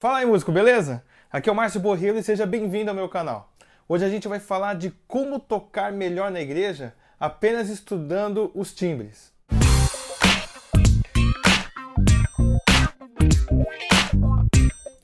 Fala aí, músico, beleza? Aqui é o Márcio Borrello e seja bem-vindo ao meu canal. Hoje a gente vai falar de como tocar melhor na igreja apenas estudando os timbres.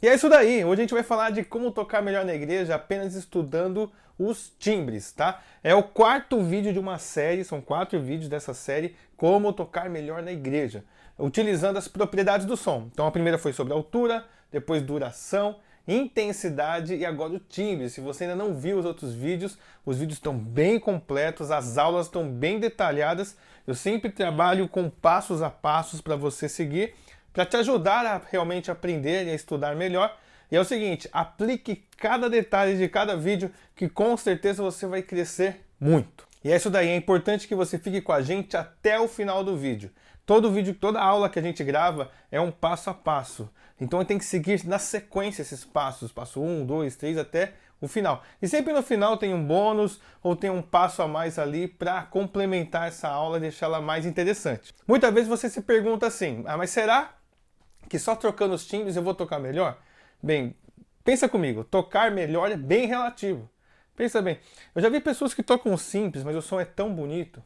E é isso daí. Hoje a gente vai falar de como tocar melhor na igreja apenas estudando os timbres, tá? É o quarto vídeo de uma série, são quatro vídeos dessa série, como tocar melhor na igreja, utilizando as propriedades do som. Então a primeira foi sobre altura, depois duração, intensidade e agora o timbre. Se você ainda não viu os outros vídeos, os vídeos estão bem completos, as aulas estão bem detalhadas. Eu sempre trabalho com passos a passos para você seguir para te ajudar a realmente aprender e a estudar melhor. E é o seguinte, aplique cada detalhe de cada vídeo que com certeza você vai crescer muito. E é isso daí, é importante que você fique com a gente até o final do vídeo. Todo vídeo, toda aula que a gente grava é um passo a passo. Então tem que seguir na sequência esses passos, passo 1, 2, 3 até o final. E sempre no final tem um bônus ou tem um passo a mais ali para complementar essa aula e deixá-la mais interessante. Muitas vezes você se pergunta assim: "Ah, mas será que só trocando os timbres eu vou tocar melhor? Bem, pensa comigo, tocar melhor é bem relativo. Pensa bem, eu já vi pessoas que tocam simples, mas o som é tão bonito.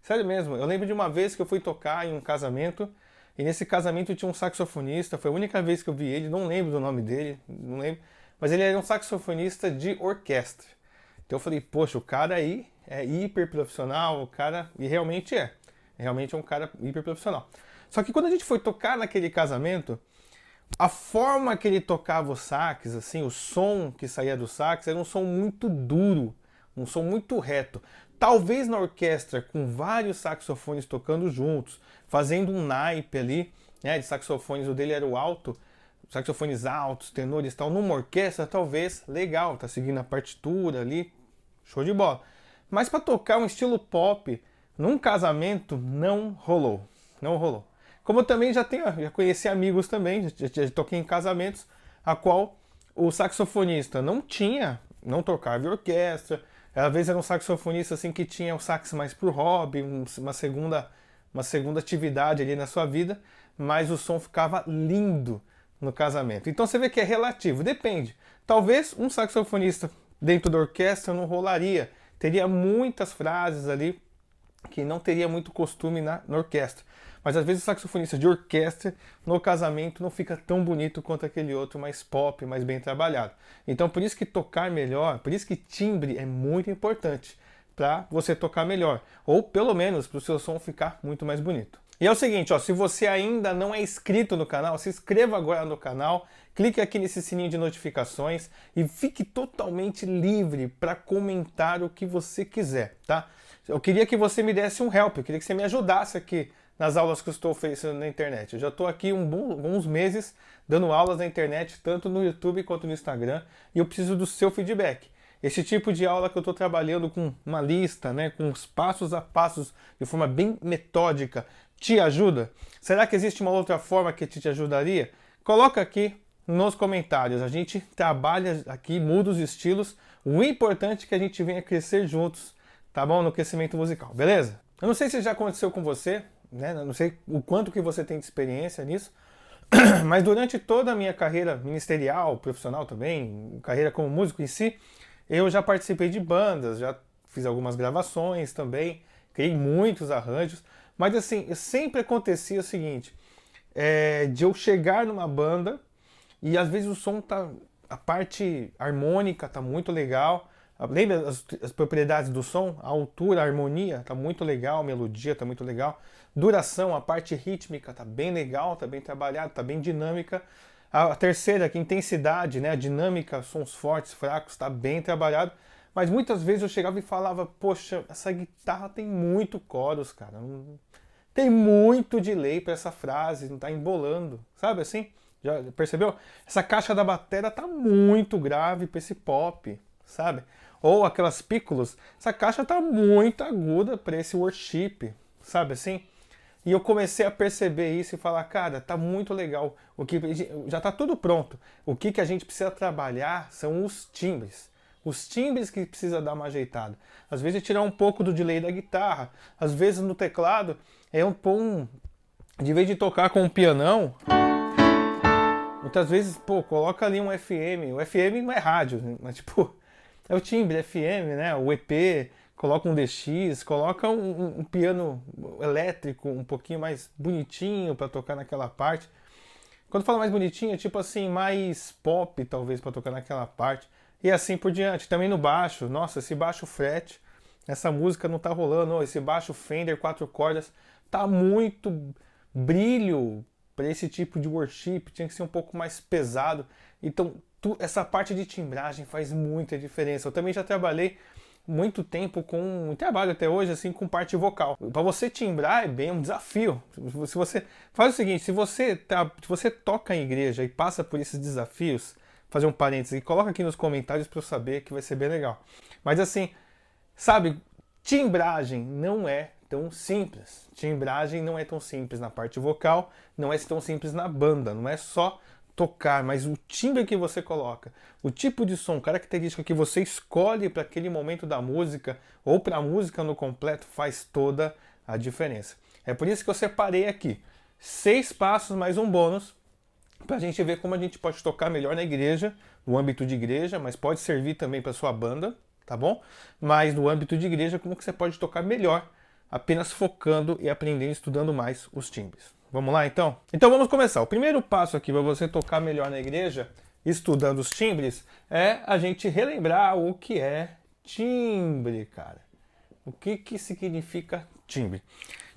Sério mesmo, eu lembro de uma vez que eu fui tocar em um casamento, e nesse casamento tinha um saxofonista, foi a única vez que eu vi ele, não lembro do nome dele, não lembro, mas ele era um saxofonista de orquestra. Então eu falei, poxa, o cara aí é hiper profissional, o cara, e realmente é, realmente é um cara hiper profissional. Só que quando a gente foi tocar naquele casamento, a forma que ele tocava o sax, assim, o som que saía do sax era um som muito duro, um som muito reto. Talvez na orquestra, com vários saxofones tocando juntos, fazendo um naipe ali, né, de saxofones, o dele era o alto, saxofones altos, tenores tal, numa orquestra, talvez legal, tá seguindo a partitura ali, show de bola. Mas para tocar um estilo pop num casamento não rolou, não rolou. Como eu também já tenho, já conheci amigos também, já, já, toquei em casamentos, a qual o saxofonista não tinha, não tocava em orquestra, às vezes era um saxofonista assim que tinha o sax mais pro hobby, um, uma segunda uma segunda atividade ali na sua vida, mas o som ficava lindo no casamento. Então você vê que é relativo, depende. Talvez um saxofonista dentro da orquestra não rolaria, teria muitas frases ali que não teria muito costume na, na orquestra. Mas às vezes o saxofonista de orquestra no casamento não fica tão bonito quanto aquele outro mais pop, mais bem trabalhado. Então por isso que tocar melhor, por isso que timbre é muito importante para você tocar melhor, ou pelo menos para o seu som ficar muito mais bonito. E é o seguinte, ó, se você ainda não é inscrito no canal, se inscreva agora no canal, clique aqui nesse sininho de notificações e fique totalmente livre para comentar o que você quiser, tá? Eu queria que você me desse um help, eu queria que você me ajudasse aqui nas aulas que eu estou oferecendo na internet. Eu já estou aqui um alguns meses dando aulas na internet, tanto no YouTube quanto no Instagram, e eu preciso do seu feedback. Esse tipo de aula que eu estou trabalhando com uma lista, né, com os passos a passos, de forma bem metódica, te ajuda? Será que existe uma outra forma que te ajudaria? Coloca aqui nos comentários. A gente trabalha aqui, muda os estilos. O importante é que a gente venha crescer juntos, tá bom? No crescimento musical, beleza? Eu não sei se já aconteceu com você, né? Não sei o quanto que você tem de experiência nisso, mas durante toda a minha carreira ministerial, profissional também, carreira como músico em si, eu já participei de bandas, já fiz algumas gravações também, criei muitos arranjos, mas assim, sempre acontecia o seguinte, é, de eu chegar numa banda e às vezes o som tá, a parte harmônica tá muito legal, lembra as, as propriedades do som, a altura, a harmonia tá muito legal, a melodia tá muito legal, duração, a parte rítmica tá bem legal, tá bem trabalhada, tá bem dinâmica, a terceira, que intensidade, né? A dinâmica, sons fortes, fracos, está bem trabalhado. Mas muitas vezes eu chegava e falava, poxa, essa guitarra tem muito coros, cara. Tem muito delay para essa frase, não está embolando. Sabe assim? Já percebeu? Essa caixa da bateria tá muito grave para esse pop, sabe? Ou aquelas pícolos, essa caixa tá muito aguda para esse worship, sabe assim? E eu comecei a perceber isso e falar, cara, tá muito legal. O que já tá tudo pronto. O que, que a gente precisa trabalhar são os timbres. Os timbres que precisa dar uma ajeitada. Às vezes tirar um pouco do delay da guitarra. Às vezes no teclado é um pôr um. De vez de tocar com um pianão, Muitas vezes, pô, coloca ali um FM. O FM não é rádio, né? mas tipo, é o timbre FM, né? O EP, coloca um DX, coloca um, um piano elétrico um pouquinho mais bonitinho para tocar naquela parte. Quando fala mais bonitinho, é tipo assim, mais pop talvez para tocar naquela parte. E assim por diante. Também no baixo, nossa, esse baixo fret, essa música não tá rolando, esse baixo Fender quatro cordas tá muito brilho para esse tipo de worship, tinha que ser um pouco mais pesado. Então, essa parte de timbragem faz muita diferença. Eu também já trabalhei muito tempo com trabalho até hoje assim com parte vocal. Para você timbrar é bem um desafio. Se você faz o seguinte, se você tá, se você toca em igreja e passa por esses desafios, fazer um parênteses e coloca aqui nos comentários para eu saber que vai ser bem legal. Mas assim, sabe, timbragem não é tão simples. Timbragem não é tão simples na parte vocal, não é tão simples na banda, não é só tocar, mas o timbre que você coloca, o tipo de som, característica que você escolhe para aquele momento da música ou para a música no completo faz toda a diferença. É por isso que eu separei aqui seis passos mais um bônus para a gente ver como a gente pode tocar melhor na igreja, no âmbito de igreja, mas pode servir também para sua banda, tá bom? Mas no âmbito de igreja, como que você pode tocar melhor, apenas focando e aprendendo, estudando mais os timbres. Vamos lá então? Então vamos começar. O primeiro passo aqui para você tocar melhor na igreja, estudando os timbres, é a gente relembrar o que é timbre, cara. O que, que significa timbre?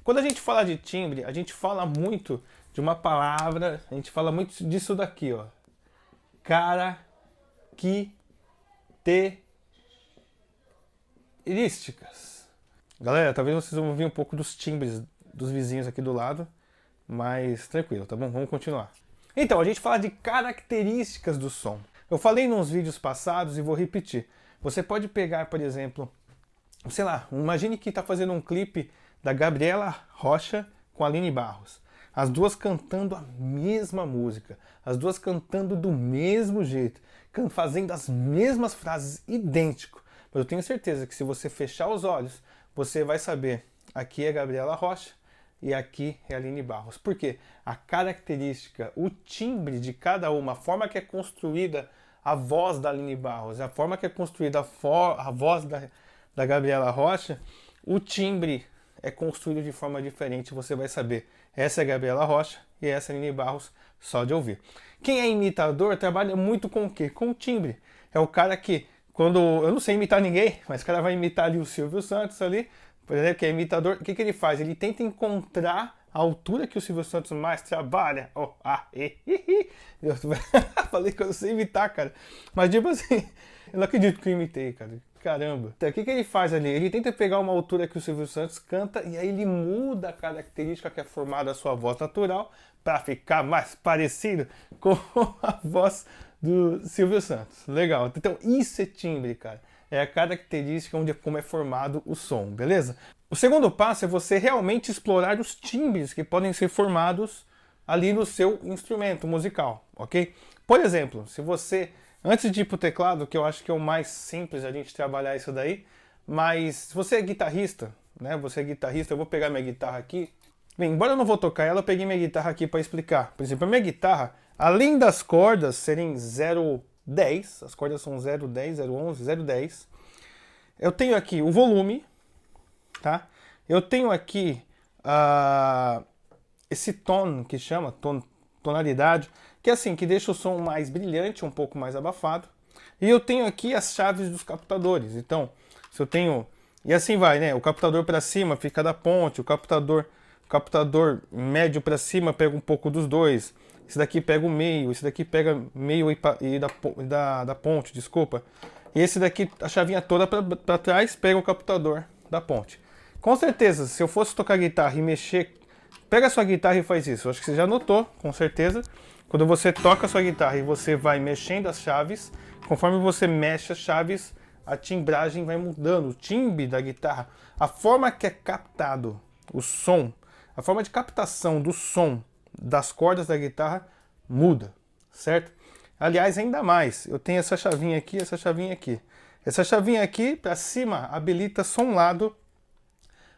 Quando a gente fala de timbre, a gente fala muito de uma palavra, a gente fala muito disso daqui, ó. Cara que características. Galera, talvez vocês vão ouvir um pouco dos timbres dos vizinhos aqui do lado mais tranquilo, tá bom? Vamos continuar. Então, a gente fala de características do som. Eu falei nos vídeos passados e vou repetir. Você pode pegar, por exemplo, sei lá, imagine que está fazendo um clipe da Gabriela Rocha com a Aline Barros. As duas cantando a mesma música, as duas cantando do mesmo jeito, fazendo as mesmas frases idêntico. Mas eu tenho certeza que se você fechar os olhos, você vai saber aqui é Gabriela Rocha, e aqui é a Aline Barros. Por quê? A característica, o timbre de cada uma, a forma que é construída a voz da Aline Barros, a forma que é construída a, a voz da, da Gabriela Rocha, o timbre é construído de forma diferente, você vai saber. Essa é a Gabriela Rocha e essa é a Aline Barros, só de ouvir. Quem é imitador trabalha muito com o quê? Com o timbre. É o cara que, quando. Eu não sei imitar ninguém, mas o cara vai imitar ali o Silvio Santos ali, por exemplo, que é imitador, o que, que ele faz? Ele tenta encontrar a altura que o Silvio Santos mais trabalha. Oh, ah, e, e, Eu falei que eu não sei imitar, cara. Mas tipo assim, eu não acredito que eu imitei, cara. Caramba. Então, o que, que ele faz ali? Ele tenta pegar uma altura que o Silvio Santos canta e aí ele muda a característica que é formada a sua voz natural para ficar mais parecido com a voz do Silvio Santos. Legal. Então, isso é timbre, cara é a característica onde como é formado o som, beleza? O segundo passo é você realmente explorar os timbres que podem ser formados ali no seu instrumento musical, ok? Por exemplo, se você, antes de ir para o teclado, que eu acho que é o mais simples a gente trabalhar isso daí, mas se você é guitarrista, né? Você é guitarrista, eu vou pegar minha guitarra aqui. Bem, embora eu não vou tocar ela, eu peguei minha guitarra aqui para explicar. Por exemplo, a minha guitarra, além das cordas serem 0 10, as cordas são 0, 10, 0, 11, 0, 10. Eu tenho aqui o volume, tá? Eu tenho aqui uh, esse tom que chama, ton, tonalidade, que é assim, que deixa o som mais brilhante, um pouco mais abafado. E eu tenho aqui as chaves dos captadores. Então, se eu tenho e assim vai, né? O captador para cima fica da ponte, o captador, o captador médio para cima pega um pouco dos dois. Esse daqui pega o meio, esse daqui pega meio e, e da, da, da ponte, desculpa. E esse daqui, a chavinha toda para trás, pega o captador da ponte. Com certeza, se eu fosse tocar guitarra e mexer, pega a sua guitarra e faz isso. Acho que você já notou, com certeza. Quando você toca a sua guitarra e você vai mexendo as chaves, conforme você mexe as chaves, a timbragem vai mudando, o timbre da guitarra, a forma que é captado o som, a forma de captação do som das cordas da guitarra muda, certo? Aliás, ainda mais, eu tenho essa chavinha aqui, essa chavinha aqui. Essa chavinha aqui para cima habilita só um lado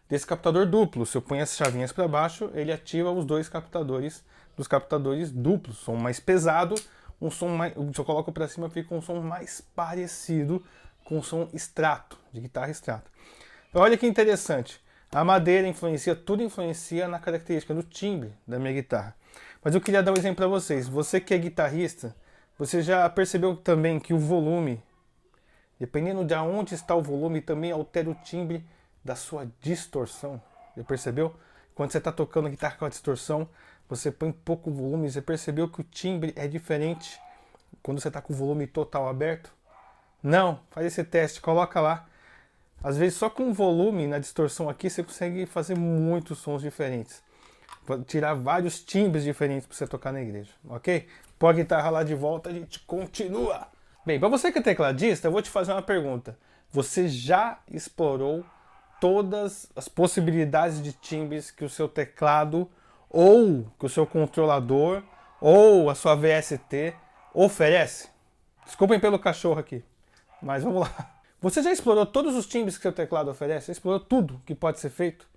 desse captador duplo. Se eu ponho as chavinhas para baixo, ele ativa os dois captadores dos captadores duplos, som mais pesado, um som mais, se eu coloco para cima fica um som mais parecido com o som extrato, de guitarra extrato. Olha que interessante. A madeira influencia, tudo influencia na característica do timbre da minha guitarra. Mas eu queria dar um exemplo para vocês. Você que é guitarrista, você já percebeu também que o volume, dependendo de onde está o volume, também altera o timbre da sua distorção. Já percebeu? Quando você está tocando guitarra com a distorção, você põe pouco volume, você percebeu que o timbre é diferente quando você está com o volume total aberto? Não, faz esse teste, coloca lá. Às vezes só com volume na distorção aqui você consegue fazer muitos sons diferentes. Tirar vários timbres diferentes para você tocar na igreja, ok? Põe a guitarra lá de volta, a gente continua. Bem, para você que é tecladista, eu vou te fazer uma pergunta. Você já explorou todas as possibilidades de timbres que o seu teclado ou que o seu controlador ou a sua VST oferece? Desculpem pelo cachorro aqui, mas vamos lá. Você já explorou todos os timbres que seu teclado oferece? Você explorou tudo que pode ser feito?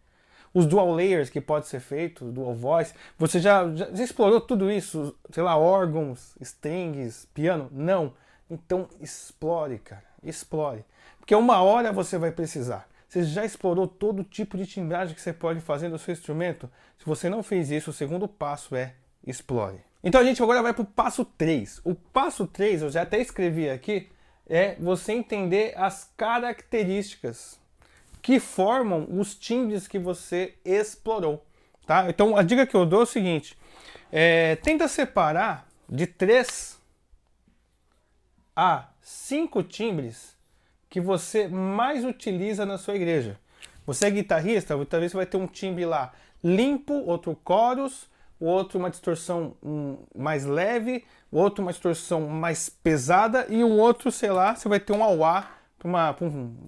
Os dual layers que pode ser feito, dual voice. Você já, já, já explorou tudo isso? Sei lá, órgãos, strings, piano? Não. Então explore, cara. Explore. Porque uma hora você vai precisar. Você já explorou todo tipo de timbragem que você pode fazer no seu instrumento? Se você não fez isso, o segundo passo é explore. Então a gente agora vai para o passo 3. O passo 3, eu já até escrevi aqui, é você entender as características que formam os timbres que você explorou. Tá? Então a dica que eu dou é o seguinte: é, tenta separar de 3 a 5 timbres que você mais utiliza na sua igreja. Você é guitarrista, talvez você vai ter um timbre lá limpo, outro chorus, o outro uma distorção mais leve, o outro uma distorção mais pesada e um outro, sei lá, você vai ter um auá para uma,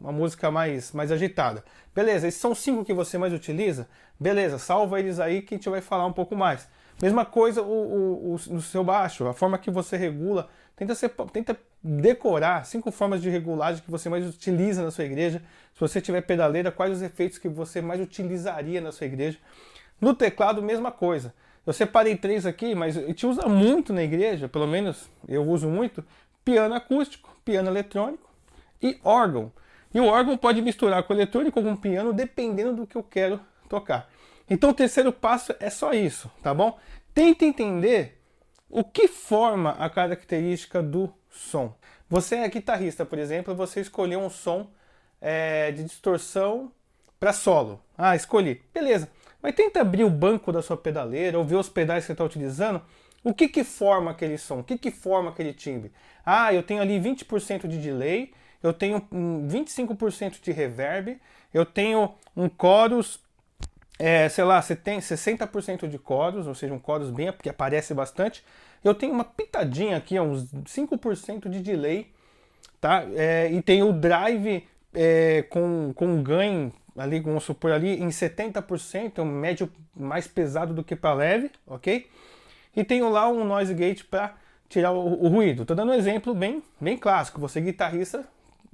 uma música mais, mais agitada. Beleza, esses são cinco que você mais utiliza? Beleza, salva eles aí que a gente vai falar um pouco mais. Mesma coisa o, o, o, no seu baixo, a forma que você regula Tenta, ser, tenta decorar cinco formas de regulagem que você mais utiliza na sua igreja. Se você tiver pedaleira, quais os efeitos que você mais utilizaria na sua igreja. No teclado, mesma coisa. Eu separei três aqui, mas a gente usa muito na igreja, pelo menos eu uso muito, piano acústico, piano eletrônico e órgão. E o órgão pode misturar com o eletrônico ou com o piano, dependendo do que eu quero tocar. Então o terceiro passo é só isso, tá bom? Tenta entender o que forma a característica do som? Você é guitarrista, por exemplo, você escolheu um som é, de distorção para solo. Ah, escolhi. Beleza. Mas tenta abrir o banco da sua pedaleira ou ver os pedais que você está utilizando. O que, que forma aquele som? O que, que forma aquele timbre? Ah, eu tenho ali 20% de delay, eu tenho 25% de reverb, eu tenho um chorus é, sei lá, você tem 60% de coros, ou seja, um coros bem que aparece bastante. Eu tenho uma pitadinha aqui, uns 5% de delay, tá? É, e tem o drive é, com, com ganho ali, vamos supor ali, em 70%, um médio mais pesado do que para leve, ok? E tenho lá um noise gate para tirar o, o, ruído. Estou dando um exemplo bem, bem clássico. Você guitarrista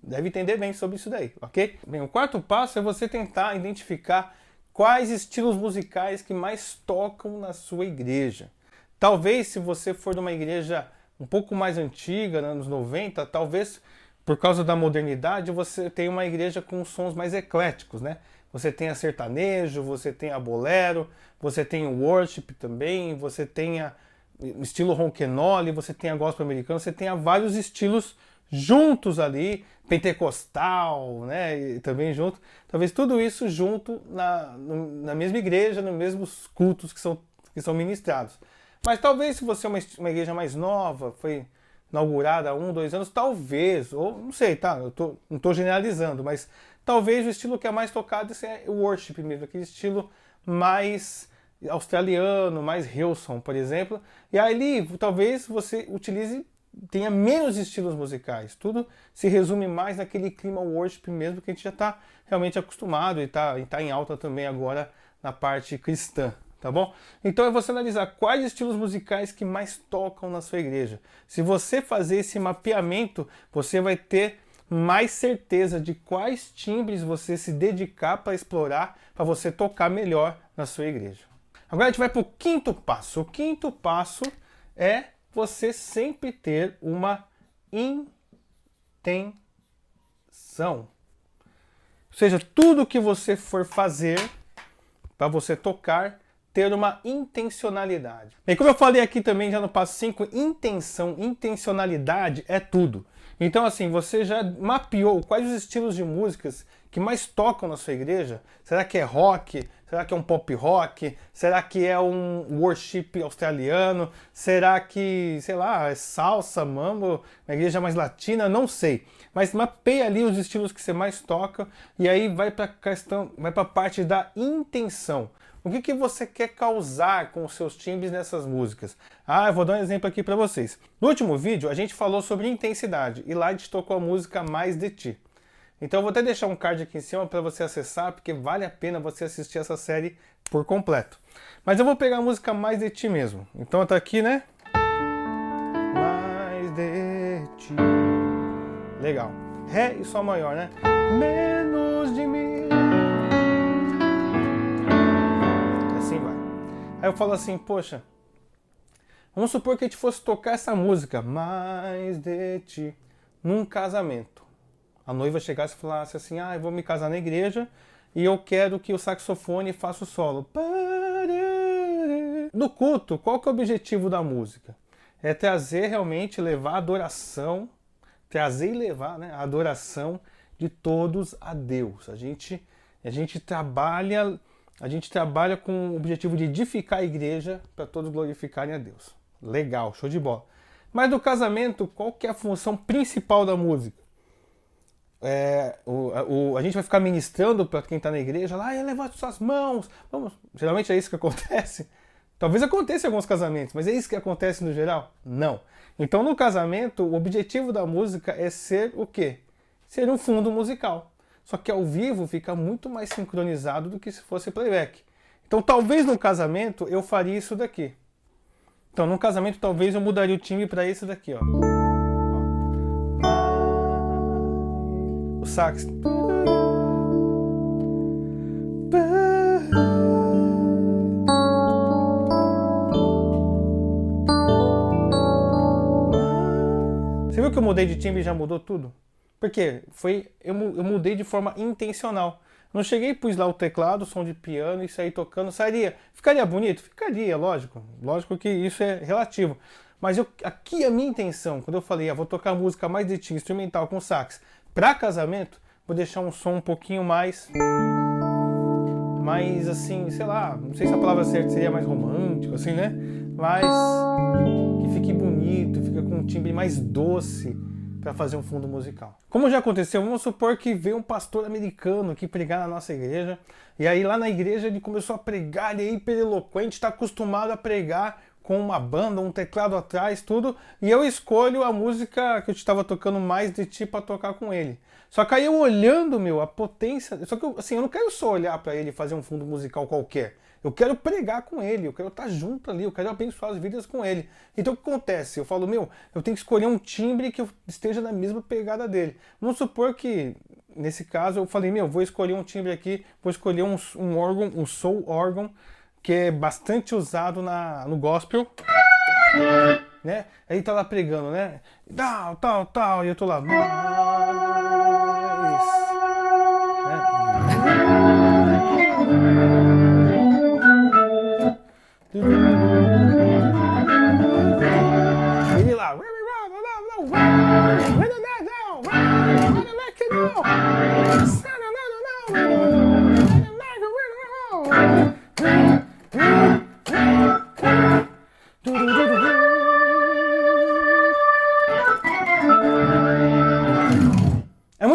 deve entender bem sobre isso daí, ok? Bem, o quarto passo é você tentar identificar Quais estilos musicais que mais tocam na sua igreja? Talvez se você for de uma igreja um pouco mais antiga, nos anos 90, talvez por causa da modernidade você tenha uma igreja com sons mais ecléticos, né? Você tem a sertanejo, você tem a bolero, você tem o worship também, você tem a estilo ronquenole, você tem a gospel americana, você tem vários estilos juntos ali, pentecostal, né, e também junto, talvez tudo isso junto na, na mesma igreja, nos mesmos cultos que são, que são ministrados. Mas talvez se você é uma, uma igreja mais nova, foi inaugurada há um, dois anos, talvez, ou não sei, tá, eu tô, não estou generalizando, mas talvez o estilo que é mais tocado é o worship mesmo, aquele estilo mais australiano, mais Hillsong, por exemplo, e aí talvez você utilize tenha menos estilos musicais. Tudo se resume mais naquele clima worship mesmo que a gente já está realmente acostumado e está tá em alta também agora na parte cristã, tá bom? Então é você analisar quais estilos musicais que mais tocam na sua igreja. Se você fazer esse mapeamento, você vai ter mais certeza de quais timbres você se dedicar para explorar, para você tocar melhor na sua igreja. Agora a gente vai para o quinto passo. O quinto passo é você sempre ter uma intenção. Ou seja, tudo que você for fazer para você tocar, ter uma intencionalidade. E como eu falei aqui também já no passo 5, intenção, intencionalidade é tudo. Então, assim, você já mapeou quais os estilos de músicas que mais tocam na sua igreja? Será que é rock? Será que é um pop rock? Será que é um worship australiano? Será que, sei lá, é salsa, mambo, uma igreja mais latina? Não sei. Mas mapeia ali os estilos que você mais toca e aí vai para a questão, vai para a parte da intenção. O que, que você quer causar com os seus timbres nessas músicas? Ah, eu vou dar um exemplo aqui para vocês. No último vídeo, a gente falou sobre intensidade e lá a gente tocou a música Mais de Ti. Então eu vou até deixar um card aqui em cima para você acessar, porque vale a pena você assistir essa série por completo. Mas eu vou pegar a música Mais de Ti mesmo. Então tá aqui, né? Mais de Ti. Legal. Ré e Sol maior, né? Aí eu falo assim, poxa, vamos supor que a gente fosse tocar essa música, mais de ti, num casamento. A noiva chegasse e falasse assim, ah, eu vou me casar na igreja e eu quero que o saxofone faça o solo. No culto, qual que é o objetivo da música? É trazer realmente, levar a adoração, trazer e levar né, a adoração de todos a Deus. A gente, a gente trabalha a gente trabalha com o objetivo de edificar a igreja para todos glorificarem a Deus. Legal, show de bola. Mas no casamento, qual que é a função principal da música? É, o, o, a gente vai ficar ministrando para quem está na igreja, lá, levante suas mãos. Vamos. Geralmente é isso que acontece. Talvez aconteça em alguns casamentos, mas é isso que acontece no geral? Não. Então, no casamento, o objetivo da música é ser o quê? Ser um fundo musical. Só que ao vivo fica muito mais sincronizado do que se fosse playback. Então talvez no casamento eu faria isso daqui. Então no casamento talvez eu mudaria o time para esse daqui, ó. O sax. Você viu que eu mudei de time e já mudou tudo? Porque foi eu, eu mudei de forma intencional. Não cheguei pus lá o teclado, som de piano e saí tocando, sairia. Ficaria bonito? Ficaria, lógico. Lógico que isso é relativo. Mas eu, aqui a minha intenção, quando eu falei, ah, vou tocar música mais de instrumental com sax, para casamento, vou deixar um som um pouquinho mais mais assim, sei lá, não sei se a palavra certa seria mais romântico assim, né? Mas que fique bonito, fica com um timbre mais doce para fazer um fundo musical. Como já aconteceu, vamos supor que veio um pastor americano aqui pregar na nossa igreja, e aí lá na igreja ele começou a pregar, ele é hiper eloquente, está acostumado a pregar com uma banda, um teclado atrás, tudo, e eu escolho a música que eu estava tocando mais de ti para tocar com ele. Só que aí eu olhando, meu, a potência, só que eu, assim, eu não quero só olhar para ele e fazer um fundo musical qualquer. Eu quero pregar com ele, eu quero estar junto ali, eu quero abençoar as vidas com ele. Então o que acontece? Eu falo, meu, eu tenho que escolher um timbre que esteja na mesma pegada dele. Vamos supor que, nesse caso, eu falei, meu, vou escolher um timbre aqui, vou escolher um, um órgão, um soul órgão, que é bastante usado na, no gospel. Né? Aí tá lá pregando, né? Tal, tal, tal, e eu tô lá.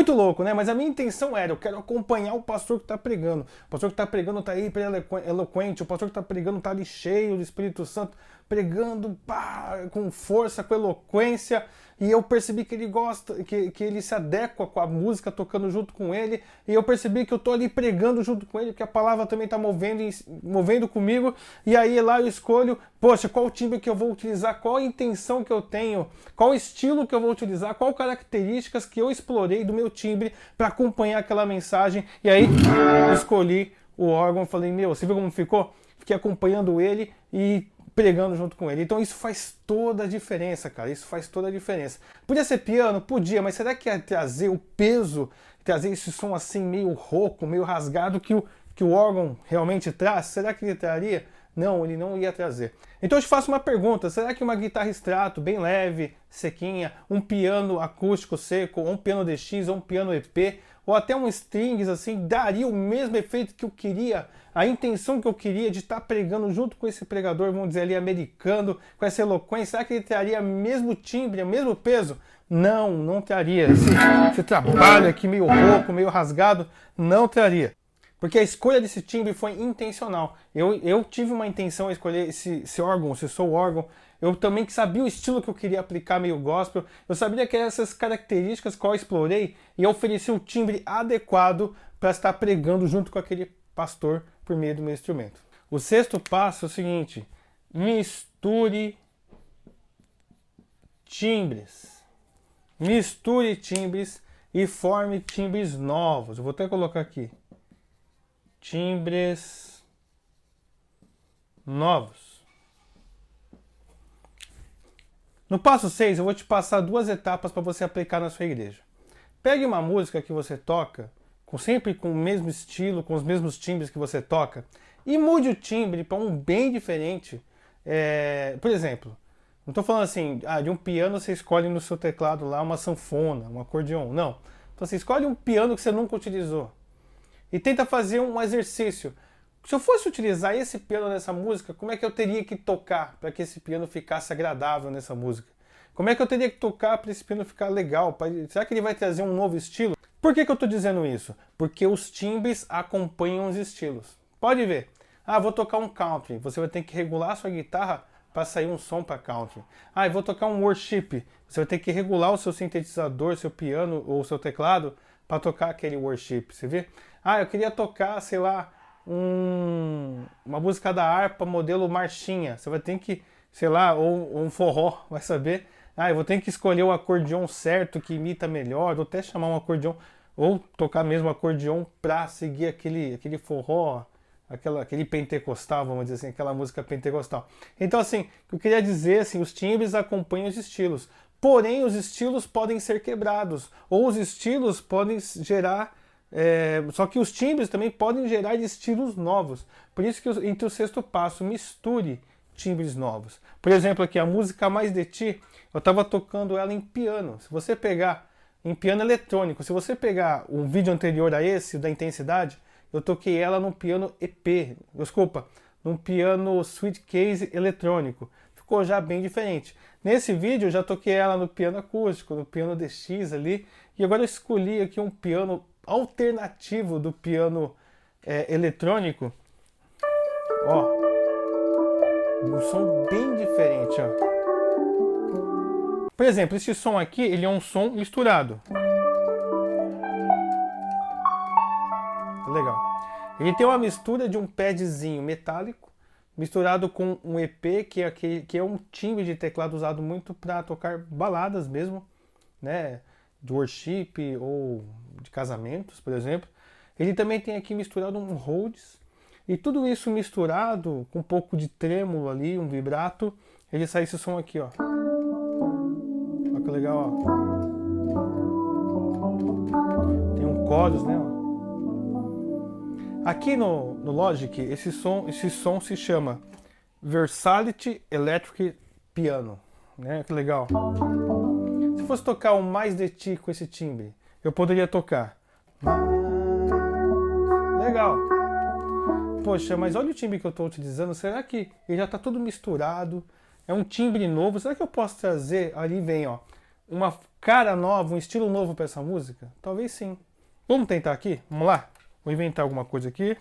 Muito louco, né? Mas a minha intenção era, eu quero acompanhar o pastor que está pregando. O pastor que está pregando está aí eloquente, o pastor que está pregando está ali cheio do Espírito Santo, pregando pá, com força, com eloquência. E eu percebi que ele gosta, que, que ele se adequa com a música tocando junto com ele. E eu percebi que eu estou ali pregando junto com ele, que a palavra também está movendo, movendo comigo. E aí lá eu escolho, poxa, qual timbre que eu vou utilizar, qual intenção que eu tenho, qual estilo que eu vou utilizar, qual características que eu explorei do meu timbre para acompanhar aquela mensagem. E aí escolhi o órgão, falei, meu, você viu como ficou? fiquei acompanhando ele e pregando junto com ele. Então isso faz toda a diferença, cara. Isso faz toda a diferença. Podia ser piano? Podia, mas será que ia trazer o peso, trazer esse som assim meio rouco, meio rasgado que o, que o órgão realmente traz? Será que ele traria? Não, ele não ia trazer. Então eu te faço uma pergunta: será que uma guitarra extrato, bem leve, sequinha, um piano acústico seco, ou um piano DX, ou um piano EP, ou até um strings assim, daria o mesmo efeito que eu queria, a intenção que eu queria de estar tá pregando junto com esse pregador, vamos dizer ali, americano, com essa eloquência? Será que ele traria o mesmo timbre, o mesmo peso? Não, não traria. Esse, esse trabalho aqui meio rouco, meio rasgado, não traria. Porque a escolha desse timbre foi intencional. Eu, eu tive uma intenção a escolher esse, esse órgão, esse soul órgão. Eu também sabia o estilo que eu queria aplicar meio gospel. Eu sabia que essas características que eu explorei e ofereci o timbre adequado para estar pregando junto com aquele pastor por meio do meu instrumento. O sexto passo é o seguinte: misture timbres. Misture timbres e forme timbres novos. Eu vou até colocar aqui timbres novos. No passo 6, eu vou te passar duas etapas para você aplicar na sua igreja. Pegue uma música que você toca, com, sempre com o mesmo estilo, com os mesmos timbres que você toca, e mude o timbre para um bem diferente. É, por exemplo, não estou falando assim, ah, de um piano você escolhe no seu teclado lá uma sanfona, um acordeon. Não. Então você escolhe um piano que você nunca utilizou e tenta fazer um exercício. Se eu fosse utilizar esse piano nessa música, como é que eu teria que tocar para que esse piano ficasse agradável nessa música? Como é que eu teria que tocar para esse piano ficar legal? Será que ele vai trazer um novo estilo? Por que, que eu estou dizendo isso? Porque os timbres acompanham os estilos. Pode ver. Ah, vou tocar um country. Você vai ter que regular a sua guitarra para sair um som para country. Ah, vou tocar um worship. Você vai ter que regular o seu sintetizador, seu piano ou seu teclado para tocar aquele worship. Você vê? Ah, eu queria tocar, sei lá, um, uma música da harpa modelo marchinha. Você vai ter que, sei lá, ou, ou um forró, vai saber. Ah, eu vou ter que escolher o acordeon certo que imita melhor, ou até chamar um acordeon, ou tocar mesmo acordeon para seguir aquele, aquele forró, aquela, aquele pentecostal, vamos dizer assim, aquela música pentecostal. Então, assim, eu queria dizer, assim, os timbres acompanham os estilos. Porém, os estilos podem ser quebrados, ou os estilos podem gerar é, só que os timbres também podem gerar estilos novos. Por isso que entre o sexto passo, misture timbres novos. Por exemplo, aqui a música Mais de Ti, eu estava tocando ela em piano. Se você pegar em piano eletrônico, se você pegar um vídeo anterior a esse, da intensidade, eu toquei ela num piano EP, desculpa, num piano Sweet Case eletrônico. Ficou já bem diferente. Nesse vídeo eu já toquei ela no piano acústico, no piano DX ali, e agora eu escolhi aqui um piano alternativo do piano é, eletrônico. Ó, um som bem diferente, ó. Por exemplo, esse som aqui, ele é um som misturado. Legal. Ele tem uma mistura de um padzinho metálico misturado com um EP que é, aquele, que é um timbre de teclado usado muito para tocar baladas mesmo, né? Worship ou de casamentos, por exemplo. Ele também tem aqui misturado um Rhodes. E tudo isso misturado com um pouco de trêmulo ali, um vibrato, ele sai esse som aqui, ó. Olha que legal, ó. Tem um chorus, né? Aqui no, no Logic, esse som, esse som se chama Versality Electric Piano. Né? Que legal. Se fosse tocar o Mais de Ti com esse timbre, eu poderia tocar. Legal. Poxa, mas olha o timbre que eu estou utilizando. Será que ele já está tudo misturado? É um timbre novo. Será que eu posso trazer ali vem, ó, uma cara nova, um estilo novo para essa música? Talvez sim. Vamos tentar aqui? Vamos lá? Vou inventar alguma coisa aqui.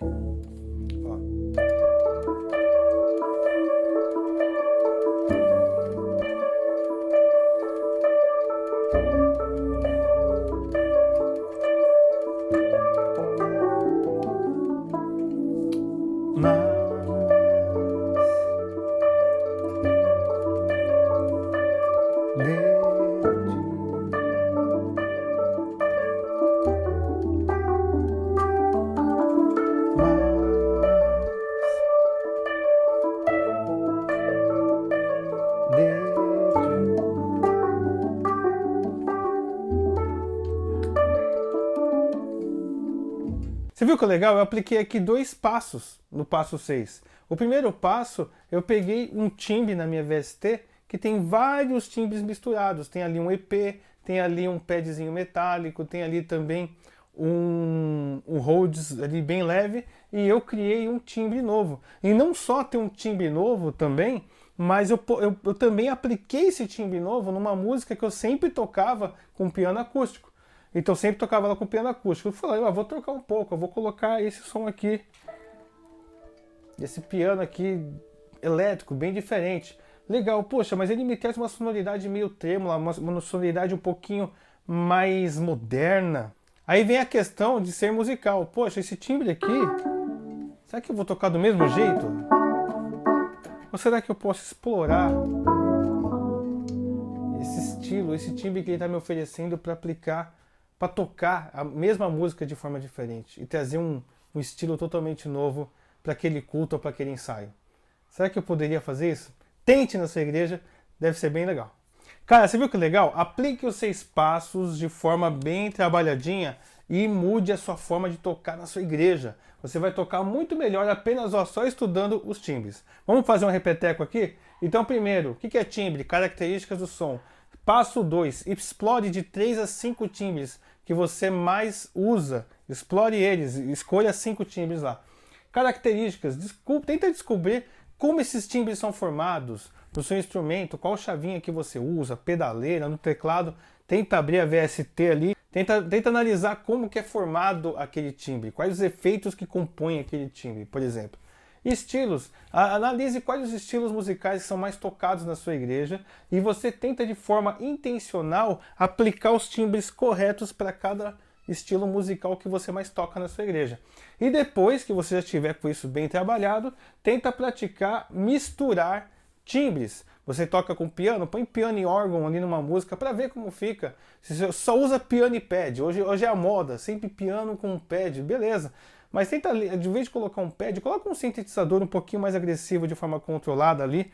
Viu que é legal? Eu apliquei aqui dois passos no passo 6. O primeiro passo, eu peguei um timbre na minha VST que tem vários timbres misturados. Tem ali um EP, tem ali um padzinho metálico, tem ali também um, um Rhodes ali bem leve e eu criei um timbre novo. E não só tem um timbre novo também, mas eu, eu, eu também apliquei esse timbre novo numa música que eu sempre tocava com piano acústico. Então sempre tocava ela com piano acústico. Eu falei, ah, vou trocar um pouco, eu vou colocar esse som aqui, esse piano aqui elétrico, bem diferente. Legal, poxa, mas ele me traz uma sonoridade meio trêmula, uma, uma sonoridade um pouquinho mais moderna. Aí vem a questão de ser musical. Poxa, esse timbre aqui, será que eu vou tocar do mesmo jeito? Ou será que eu posso explorar esse estilo, esse timbre que ele está me oferecendo para aplicar, para tocar a mesma música de forma diferente e trazer um, um estilo totalmente novo para aquele culto ou para aquele ensaio? Será que eu poderia fazer isso? Tente na sua igreja, deve ser bem legal. Cara, você viu que legal? Aplique os seis passos de forma bem trabalhadinha e mude a sua forma de tocar na sua igreja. Você vai tocar muito melhor apenas ó, só estudando os timbres. Vamos fazer um repeteco aqui? Então, primeiro, o que é timbre? Características do som. Passo 2, explore de 3 a 5 timbres que você mais usa. Explore eles, escolha 5 timbres lá. Características, desculpa, tenta descobrir como esses timbres são formados no seu instrumento, qual chavinha que você usa, pedaleira, no teclado, tenta abrir a VST ali, tenta, tenta analisar como que é formado aquele timbre, quais os efeitos que compõem aquele timbre, por exemplo. Estilos, analise quais os estilos musicais que são mais tocados na sua igreja e você tenta de forma intencional aplicar os timbres corretos para cada estilo musical que você mais toca na sua igreja. E depois que você já tiver com isso bem trabalhado, tenta praticar misturar timbres. Você toca com piano, põe piano e órgão ali numa música para ver como fica. Você só usa piano e pad. Hoje, hoje é a moda, sempre piano com pad, beleza. Mas tenta, de vez de colocar um pad, coloca um sintetizador um pouquinho mais agressivo de forma controlada ali,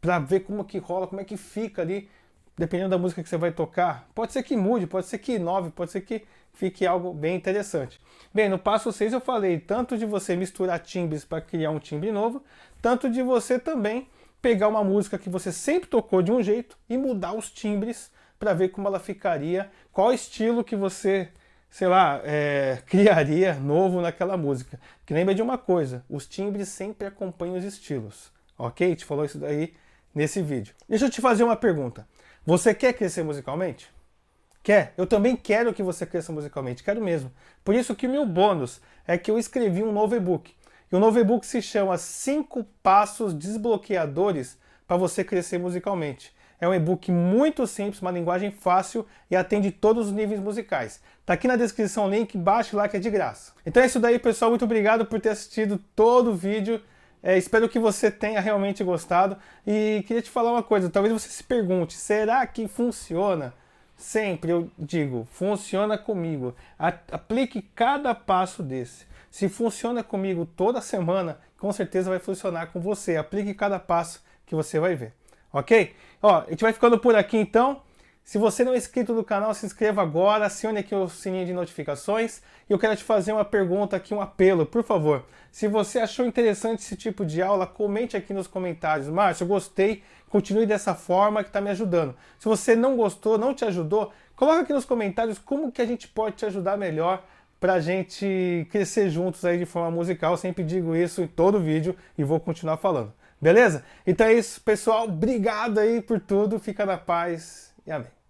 para ver como que rola, como é que fica ali dependendo da música que você vai tocar, pode ser que mude, pode ser que inove, pode ser que fique algo bem interessante. Bem, no passo 6 eu falei tanto de você misturar timbres para criar um timbre novo, tanto de você também pegar uma música que você sempre tocou de um jeito e mudar os timbres para ver como ela ficaria, qual estilo que você, sei lá, é, criaria novo naquela música. Que lembra de uma coisa, os timbres sempre acompanham os estilos, ok? Te falou isso daí nesse vídeo. Deixa eu te fazer uma pergunta. Você quer crescer musicalmente? Quer? Eu também quero que você cresça musicalmente, quero mesmo. Por isso que meu bônus é que eu escrevi um novo e-book. E o novo e-book se chama 5 Passos Desbloqueadores para você crescer musicalmente. É um e-book muito simples, uma linguagem fácil e atende todos os níveis musicais. Tá aqui na descrição o link, baixe lá que é de graça. Então é isso daí, pessoal. Muito obrigado por ter assistido todo o vídeo. É, espero que você tenha realmente gostado. E queria te falar uma coisa: talvez você se pergunte, será que funciona? Sempre eu digo, funciona comigo. Aplique cada passo desse. Se funciona comigo toda semana, com certeza vai funcionar com você. Aplique cada passo que você vai ver. Ok? Ó, a gente vai ficando por aqui então. Se você não é inscrito no canal, se inscreva agora, acione aqui o sininho de notificações. E eu quero te fazer uma pergunta aqui, um apelo, por favor. Se você achou interessante esse tipo de aula, comente aqui nos comentários. Márcio, eu gostei, continue dessa forma que está me ajudando. Se você não gostou, não te ajudou, coloca aqui nos comentários como que a gente pode te ajudar melhor para a gente crescer juntos aí de forma musical. Eu sempre digo isso em todo vídeo e vou continuar falando. Beleza? Então é isso, pessoal. Obrigado aí por tudo. Fica na paz e amém.